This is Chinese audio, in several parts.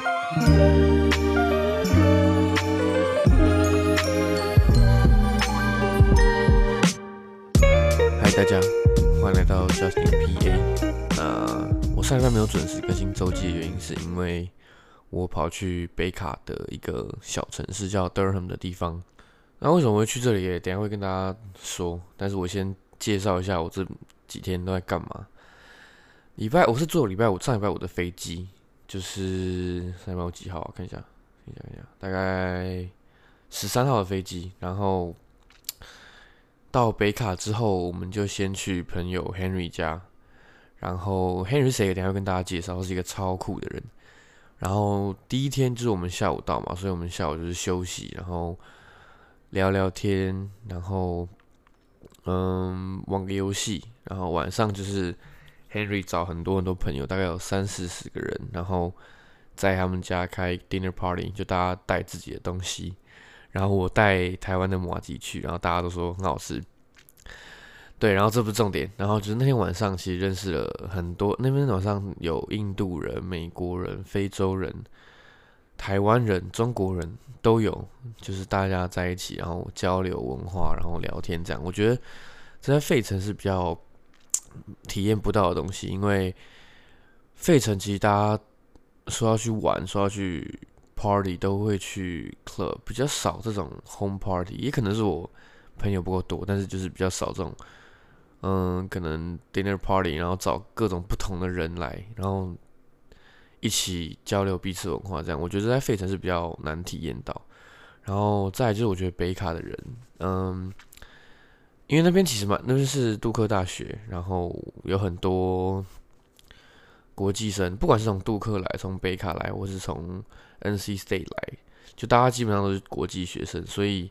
嗨，大家，欢迎来到 Justin PA。那我上礼拜没有准时更新周记的原因，是因为我跑去北卡的一个小城市叫 Durham 的地方。那为什么会去这里？等下会跟大家说。但是我先介绍一下我这几天都在干嘛。礼拜我是坐礼拜五上礼拜五的飞机，就是上礼拜五几号啊？看一下，看一下，看一下，大概十三号的飞机。然后到北卡之后，我们就先去朋友 Henry 家。然后 Henry 谁？等下会跟大家介绍，他是一个超酷的人。然后第一天就是我们下午到嘛，所以我们下午就是休息，然后聊聊天，然后嗯玩个游戏，然后晚上就是 Henry 找很多很多朋友，大概有三四十个人，然后在他们家开 dinner party，就大家带自己的东西，然后我带台湾的麻吉去，然后大家都说很好吃。对，然后这不是重点，然后就是那天晚上其实认识了很多，那边晚上有印度人、美国人、非洲人、台湾人、中国人都有，就是大家在一起，然后交流文化，然后聊天这样。我觉得这在费城是比较体验不到的东西，因为费城其实大家说要去玩、说要去 party 都会去 club，比较少这种 home party，也可能是我朋友不够多，但是就是比较少这种。嗯，可能 dinner party，然后找各种不同的人来，然后一起交流彼此文化，这样我觉得在费城是比较难体验到。然后再就是我觉得北卡的人，嗯，因为那边其实蛮，那边是杜克大学，然后有很多国际生，不管是从杜克来，从北卡来，或是从 NC State 来，就大家基本上都是国际学生，所以。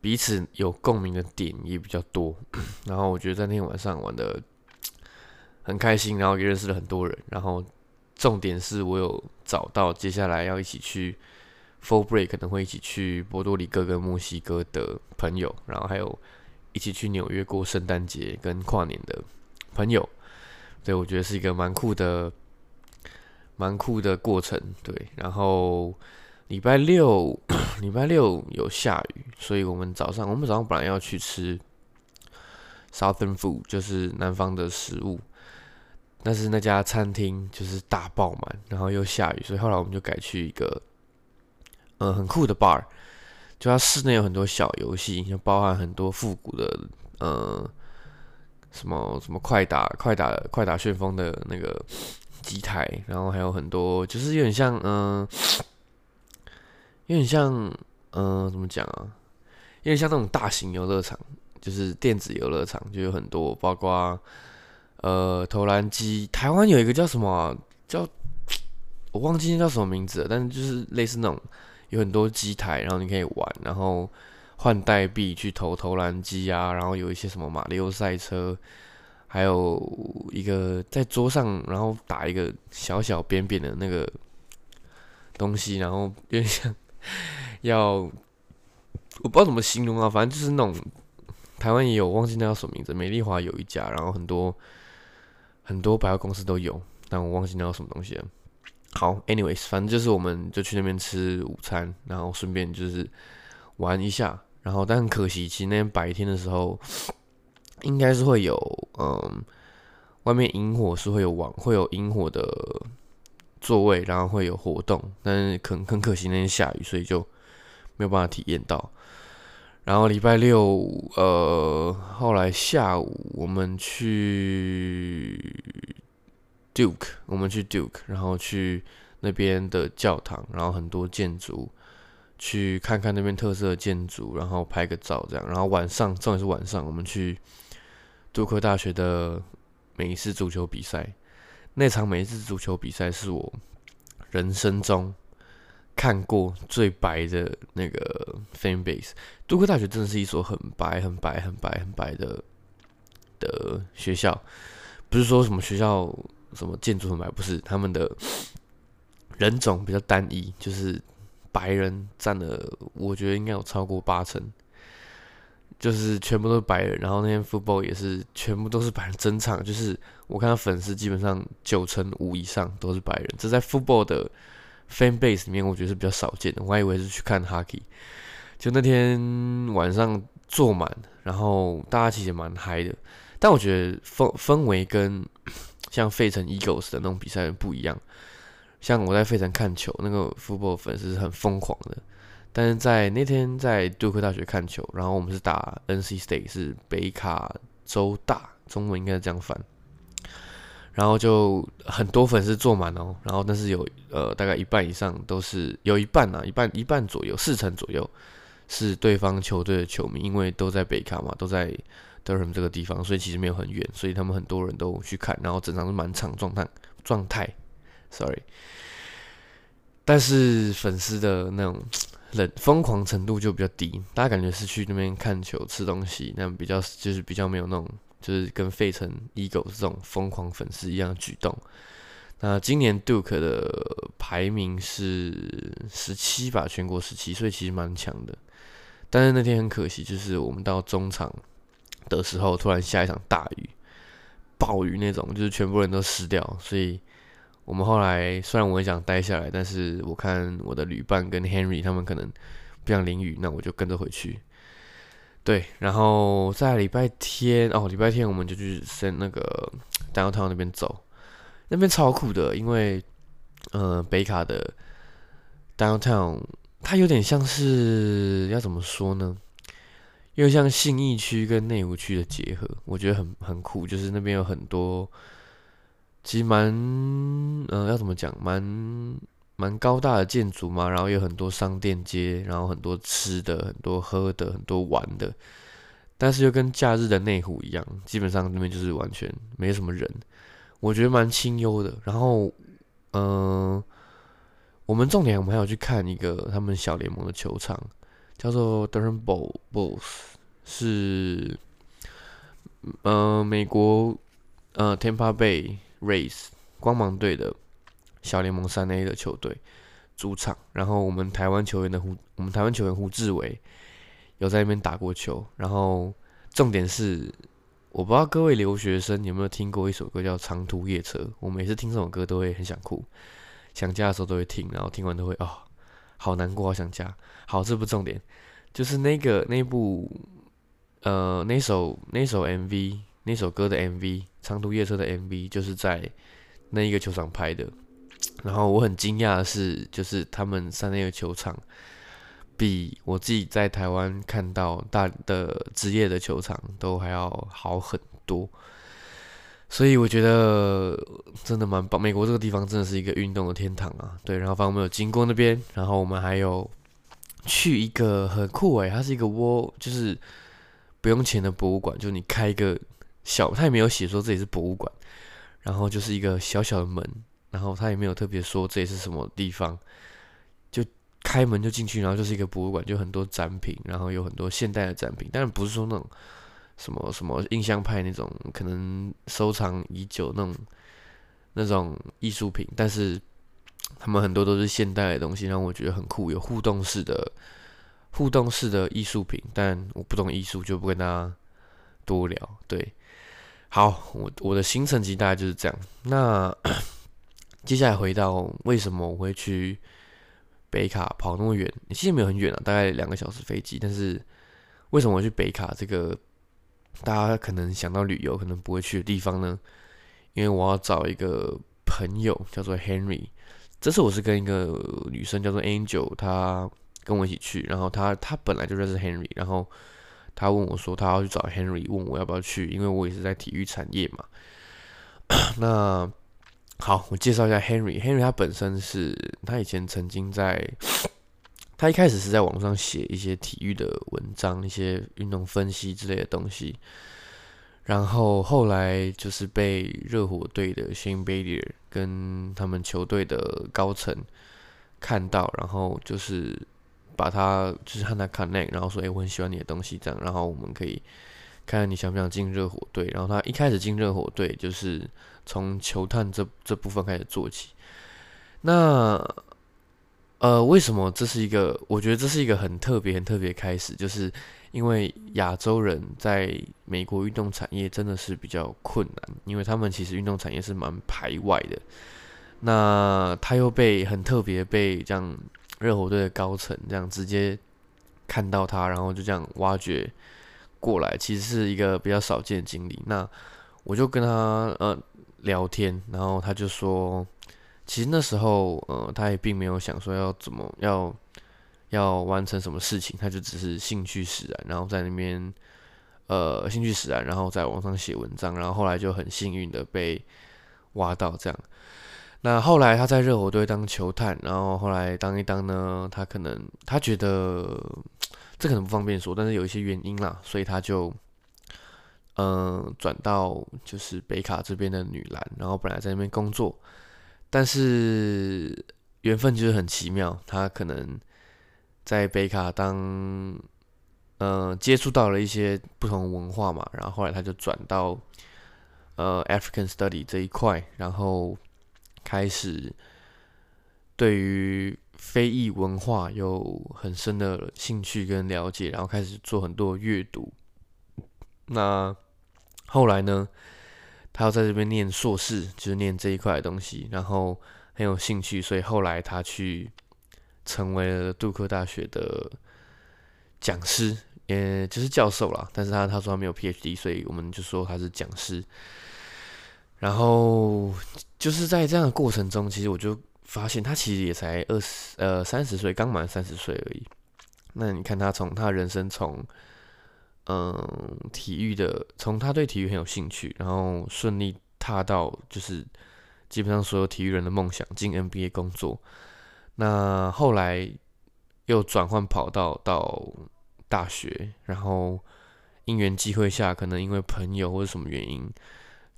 彼此有共鸣的点也比较多，然后我觉得在那天晚上玩的很开心，然后也认识了很多人，然后重点是我有找到接下来要一起去 Full Break 可能会一起去波多黎各跟墨西哥的朋友，然后还有一起去纽约过圣诞节跟跨年的朋友，对，我觉得是一个蛮酷的、蛮酷的过程，对，然后。礼拜六，礼拜六有下雨，所以我们早上，我们早上本来要去吃 Southern food，就是南方的食物，但是那家餐厅就是大爆满，然后又下雨，所以后来我们就改去一个，嗯、很酷的 bar，就它室内有很多小游戏，就包含很多复古的，呃，什么什么快打、快打、快打旋风的那个机台，然后还有很多，就是有点像，嗯、有点像，嗯、怎么讲啊？有点像那种大型游乐场，就是电子游乐场，就有很多，包括呃投篮机。台湾有一个叫什么、啊？叫我忘记叫什么名字了，但是就是类似那种有很多机台，然后你可以玩，然后换代币去投投篮机啊，然后有一些什么马里奥赛车，还有一个在桌上，然后打一个小小扁扁的那个东西，然后有点像。要我不知道怎么形容啊，反正就是那种台湾也有，忘记那叫什么名字。美丽华有一家，然后很多很多百货公司都有，但我忘记那叫什么东西了。好，anyways，反正就是我们就去那边吃午餐，然后顺便就是玩一下。然后但很可惜，其实那天白天的时候 应该是会有，嗯，外面萤火是会有网，会有萤火的。座位，然后会有活动，但是很很可惜那天下雨，所以就没有办法体验到。然后礼拜六，呃，后来下午我们去 Duke，我们去 Duke，然后去那边的教堂，然后很多建筑，去看看那边特色的建筑，然后拍个照这样。然后晚上，重点是晚上，我们去杜克大学的美式足球比赛。那场美式足球比赛是我人生中看过最白的那个 fan base。杜克大学真的是一所很白、很白、很白、很白的的学校，不是说什么学校什么建筑很白，不是，他们的人种比较单一，就是白人占了，我觉得应该有超过八成。就是全部都是白人，然后那天 football 也是全部都是白人，整场就是我看到粉丝基本上九成五以上都是白人，这在 football 的 fan base 里面，我觉得是比较少见的。我还以为是去看 hockey，就那天晚上坐满，然后大家其实蛮嗨的。但我觉得氛氛围跟像费城 Eagles 的那种比赛不一样。像我在费城看球，那个 football 粉丝是很疯狂的。但是在那天在杜克大学看球，然后我们是打 NC State，是北卡州大，中文应该是这样翻。然后就很多粉丝坐满哦，然后但是有呃大概一半以上都是有一半啊，一半一半左右，四成左右是对方球队的球迷，因为都在北卡嘛，都在 Durham 这个地方，所以其实没有很远，所以他们很多人都去看，然后整场是满场状态状态，sorry。但是粉丝的那种。冷疯狂程度就比较低，大家感觉是去那边看球、吃东西，那比较就是比较没有那种，就是跟费城 Eagles 这种疯狂粉丝一样的举动。那今年 Duke 的排名是十七吧，全国十七，所以其实蛮强的。但是那天很可惜，就是我们到中场的时候，突然下一场大雨，暴雨那种，就是全部人都湿掉，所以。我们后来虽然我也想待下来，但是我看我的旅伴跟 Henry 他们可能不想淋雨，那我就跟着回去。对，然后在礼拜天哦，礼拜天我们就去先那个 Downtown 那边走，那边超酷的，因为呃北卡的 Downtown 它有点像是要怎么说呢？又像信义区跟内湖区的结合，我觉得很很酷，就是那边有很多。其实蛮，嗯、要怎么讲，蛮蛮高大的建筑嘛，然后有很多商店街，然后很多吃的，很多喝的，很多玩的，但是又跟假日的内湖一样，基本上那边就是完全没什么人，我觉得蛮清幽的。然后，嗯、我们重点我们还要去看一个他们小联盟的球场，叫做 Durham Bulls，是，呃，美国，呃，Tampa Bay。Rays 光芒队的小联盟三 A 的球队主场，然后我们台湾球员的胡，我们台湾球员胡志伟有在那边打过球。然后重点是，我不知道各位留学生有没有听过一首歌叫《长途夜车》。我每次听这首歌都会很想哭，想家的时候都会听，然后听完都会哦，好难过，好想家。好，这不重点，就是那个那部呃那首那首 MV。那首歌的 MV《长途夜车》的 MV 就是在那一个球场拍的，然后我很惊讶的是，就是他们在那个球场比我自己在台湾看到大的职业的球场都还要好很多，所以我觉得真的蛮棒。美国这个地方真的是一个运动的天堂啊！对，然后反正我们有经过那边，然后我们还有去一个很酷诶，它是一个窝，就是不用钱的博物馆，就你开一个。小，它也没有写说这里是博物馆，然后就是一个小小的门，然后它也没有特别说这里是什么地方，就开门就进去，然后就是一个博物馆，就很多展品，然后有很多现代的展品，但是不是说那种什么什么印象派那种可能收藏已久那种那种艺术品，但是他们很多都是现代的东西，让我觉得很酷，有互动式的互动式的艺术品，但我不懂艺术，就不跟大家多聊，对。好，我我的行程其实大概就是这样。那 接下来回到为什么我会去北卡跑那么远？其实没有很远啊，大概两个小时飞机。但是为什么我去北卡这个大家可能想到旅游可能不会去的地方呢？因为我要找一个朋友叫做 Henry。这次我是跟一个女生叫做 Angel，她跟我一起去。然后她她本来就认识 Henry，然后。她问我说：“她要去找 Henry，问我要不要去，因为我也是在体育产业嘛。”那好，我介绍一下 Henry。Henry 他本身是他以前曾经在，他一开始是在网上写一些体育的文章，一些运动分析之类的东西。然后后来就是被热火队的 Shane Battier 跟他们球队的高层看到，然后就是。把他就是和他 connect，然后说：“诶、我很喜欢你的东西，这样，然后我们可以看看你想不想进热火队。”然后他一开始进热火队，就是从球探这这部分开始做起。那呃，为什么这是一个？我觉得这是一个很特别、很特别开始，就是因为亚洲人在美国运动产业真的是比较困难，因为他们其实运动产业是蛮排外的。那他又被很特别被这样热火队的高层这样直接看到他，然后就这样挖掘过来，其实是一个比较少见的经历。那我就跟他呃聊天，然后他就说，其实那时候呃他也并没有想说要怎么要要完成什么事情，他就只是兴趣使然，然后在那边呃兴趣使然，然后在网上写文章，然后后来就很幸运的被挖到这样。那后来他在热火队当球探，然后后来当一当呢，他可能他觉得这可能不方便说，但是有一些原因啦，所以他就。嗯，转到就是北卡这边的女篮，然后本来在那边工作，但是缘分就是很奇妙，他可能在北卡当，嗯，接触到了一些不同文化嘛，然后后来他就转到呃 African Study 这一块，然后开始对于非裔文化有很深的兴趣跟了解，然后开始做很多阅读，那。后来呢，他要在这边念硕士，就是念这一块的东西，然后很有兴趣，所以后来他去成为了杜克大学的讲师，也就是教授啦。但是他他说他没有 PhD，所以我们就说他是讲师。然后就是在这样的过程中，其实我就发现他其实也才二十呃三十岁，刚满三十岁而已。那你看他从他人生从。嗯，体育的，从他对体育很有兴趣，然后顺利踏到就是基本上所有体育人的梦想，进 NBA 工作。那后来又转换跑道到大学，然后因缘机会下，可能因为朋友或者什么原因，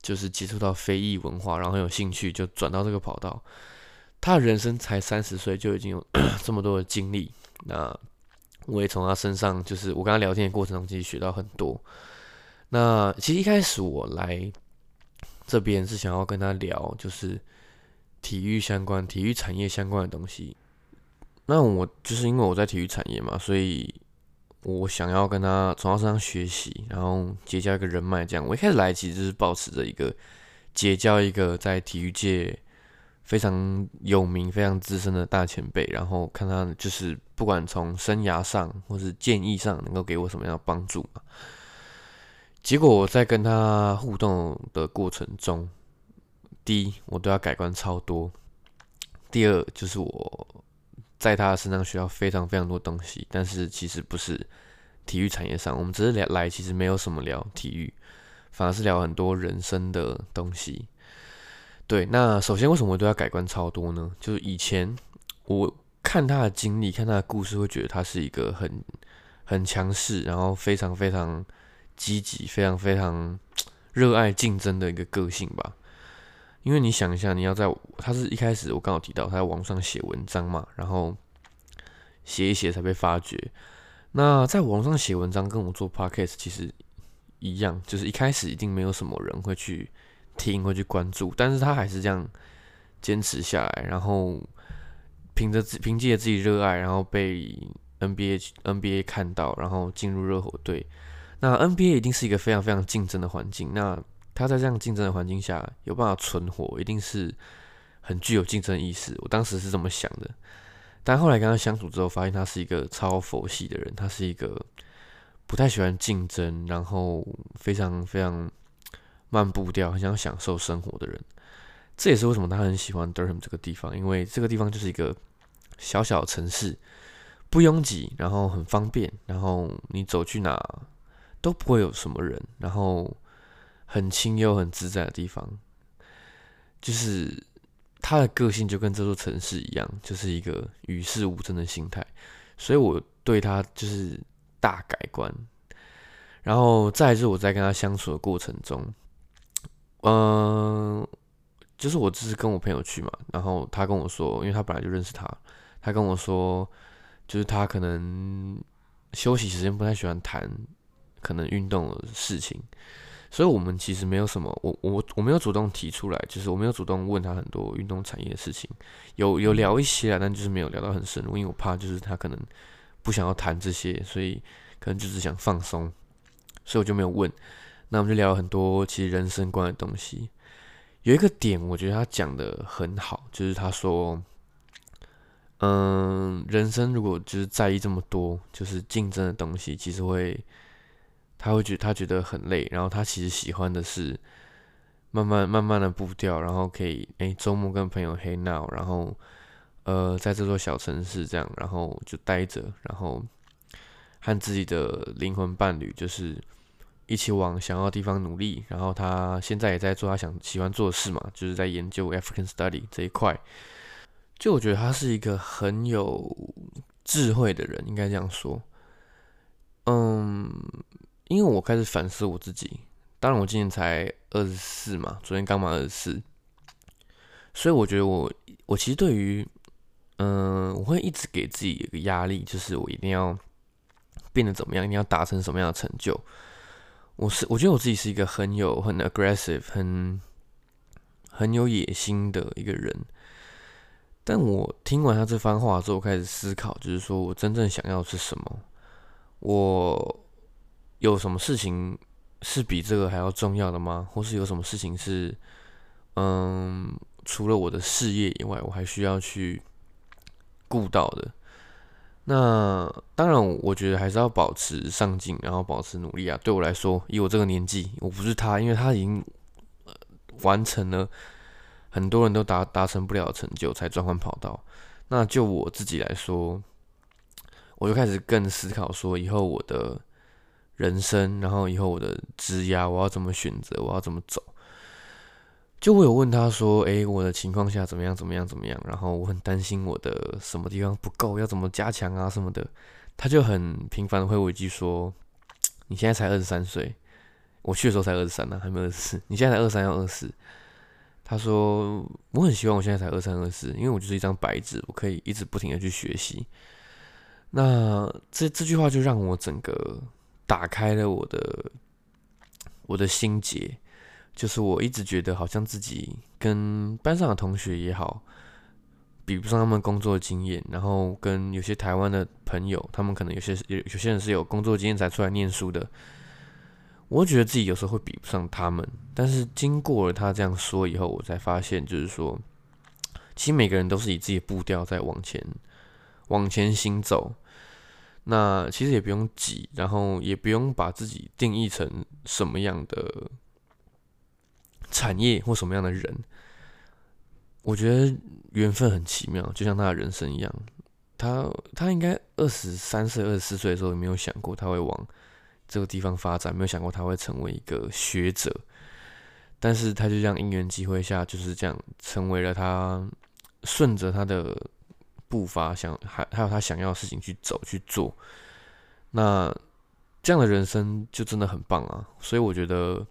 就是接触到非裔文化，然后很有兴趣，就转到这个跑道。他人生才三十岁，就已经有 这么多的经历。那我也从他身上，就是我跟他聊天的过程中，其实学到很多。那其实一开始我来这边是想要跟他聊，就是体育相关、体育产业相关的东西。那我就是因为我在体育产业嘛，所以我想要跟他从他身上学习，然后结交一个人脉。这样，我一开始来其实就是保持着一个结交一个在体育界。非常有名、非常资深的大前辈，然后看他就是不管从生涯上或是建议上，能够给我什么样的帮助嘛。结果我在跟他互动的过程中，第一，我对他改观超多；第二，就是我在他身上学到非常非常多东西，但是其实不是体育产业上，我们只是来来，其实没有什么聊体育，反而是聊很多人生的东西。对，那首先为什么我对他改观超多呢？就是以前我看他的经历，看他的故事，会觉得他是一个很很强势，然后非常非常积极，非常非常 热爱竞争的一个个性吧。因为你想一下，你要在他是一开始我刚好提到他在网上写文章嘛，然后写一写才被发掘。那在网上写文章跟我做 podcast 其实一样，就是一开始一定没有什么人会去。听会去关注，但是他还是这样坚持下来，然后凭着自凭借自己热爱，然后被 NBA NBA 看到，然后进入热火队。那 NBA 一定是一个非常非常竞争的环境，那他在这样竞争的环境下有办法存活，一定是很具有竞争意识。我当时是这么想的，但后来跟他相处之后，发现他是一个超佛系的人，他是一个不太喜欢竞争，然后非常非常。慢步调，很想享受生活的人，这也是为什么他很喜欢 Durham 这个地方，因为这个地方就是一个小小城市，不拥挤，然后很方便，然后你走去哪都不会有什么人，然后很轻又很自在的地方，就是他的个性就跟这座城市一样，就是一个与世无争的心态，所以我对他就是大改观。然后再是我在跟他相处的过程中。嗯，就是我只是跟我朋友去嘛，然后他跟我说，因为他本来就认识他，他跟我说，就是他可能休息时间不太喜欢谈可能运动的事情，所以我们其实没有什么，我我我没有主动提出来，就是我没有主动问他很多运动产业的事情，有有聊一些啊，但就是没有聊到很深入，因为我怕就是他可能不想要谈这些，所以可能就是想放松，所以我就没有问。那我们就聊了很多其实人生观的东西，有一个点，我觉得他讲得很好，就是他说，嗯，人生如果就是在意这么多，就是竞争的东西，其实会，他会觉得他觉得很累，然后他其实喜欢的是慢慢慢慢的步调，然后可以哎周末跟朋友黑闹然后呃在这座小城市这样，然后就待着，然后和自己的灵魂伴侣就是。一起往想要的地方努力，然后他现在也在做他想喜欢做的事嘛，就是在研究 African Study 这一块。就我觉得他是一个很有智慧的人，应该这样说。嗯，因为我开始反思我自己，当然我今年才二十四嘛，昨天刚满二十四，所以我觉得我我其实对于嗯，我会一直给自己一个压力，就是我一定要变得怎么样，一定要达成什么样的成就。我是我觉得我自己是一个很有很 aggressive 很很有野心的一个人，但我听完他这番话之后，开始思考，就是说我真正想要的是什么？我有什么事情是比这个还要重要的吗？或是有什么事情是，嗯，除了我的事业以外，我还需要去顾到的？那当然，我觉得还是要保持上进，然后保持努力啊。对我来说，以我这个年纪，我不是他，因为他已经完成了很多人都达达成不了成就，才转换跑道。那就我自己来说，我就开始更思考说，以后我的人生，然后以后我的职涯，我要怎么选择，我要怎么走。就我有问他说：“诶、我的情况下怎么样？怎么样？怎么样？”然后我很担心我的什么地方不够，要怎么加强啊什么的。他就很频繁的会回一句说：“你现在才二十三岁，我去的时候才二十三呢，还没二十四。你现在才二三要二四。”他说：“我很希望我现在才二三二四，因为我就是一张白纸，我可以一直不停的去学习。”那这这句话就让我整个打开了我的我的心结。就是我一直觉得好像自己跟班上的同学也好，比不上他们工作经验，然后跟有些台湾的朋友，他们可能有些有有些人是有工作经验才出来念书的，我觉得自己有时候会比不上他们。但是经过了他这样说以后，我才发现，就是说，其实每个人都是以自己的步调在往前往前行走。那其实也不用急，然后也不用把自己定义成什么样的。产业或什么样的人，我觉得缘分很奇妙，就像他的人生一样。他他应该二十三岁、二十四岁的时候，也没有想过他会往这个地方发展，没有想过他会成为一个学者。但是他就这样因缘机会下，就是这样成为了他顺着他的步伐，想还还有他想要的事情去走去做。那这样的人生就真的很棒啊！所以我觉得。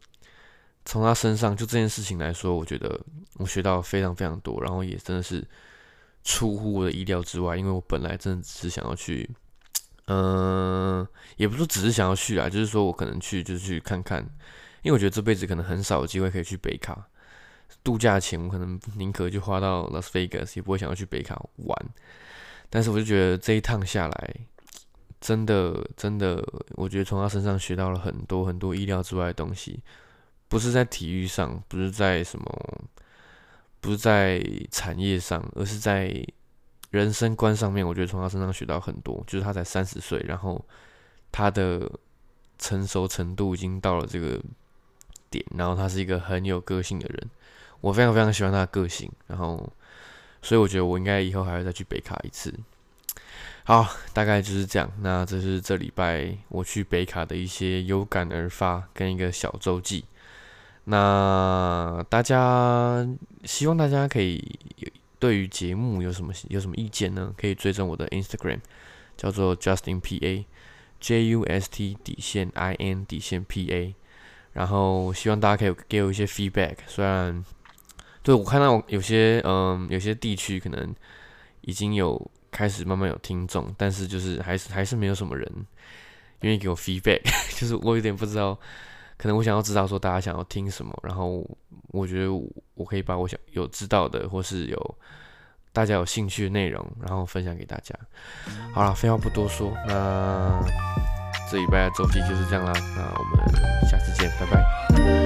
从他身上就这件事情来说，我觉得我学到非常非常多，然后也真的是出乎我的意料之外。因为我本来真的只是想要去，嗯、也不是说只是想要去啊，就是说我可能去就是去看看，因为我觉得这辈子可能很少有机会可以去北卡度假钱，我可能宁可就花到 Las Vegas，也不会想要去北卡玩。但是我就觉得这一趟下来，真的真的，我觉得从他身上学到了很多很多意料之外的东西。不是在体育上，不是在什么，不是在产业上，而是在人生观上面。我觉得从他身上学到很多，就是他才三十岁，然后他的成熟程度已经到了这个点，然后他是一个很有个性的人，我非常非常喜欢他的个性，然后所以我觉得我应该以后还会再去北卡一次。好，大概就是这样。那这是这礼拜我去北卡的一些有感而发跟一个小周记。那大家希望大家可以对于节目有什么有什么意见呢？可以追踪我的 Instagram，叫做 JustinPA，J U S T 底线 I N 底线 P A。然后希望大家可以给我一些 feedback。虽然对我看到有些嗯有些地区可能已经有开始慢慢有听众，但是就是还是还是没有什么人愿意给我 feedback，就是我有点不知道。可能我想要知道说大家想要听什么，然后我觉得我可以把我想有知道的，或是有大家有兴趣的内容，然后分享给大家。好了，废话不多说，那这礼拜的周记就是这样啦，那我们下次见，拜拜。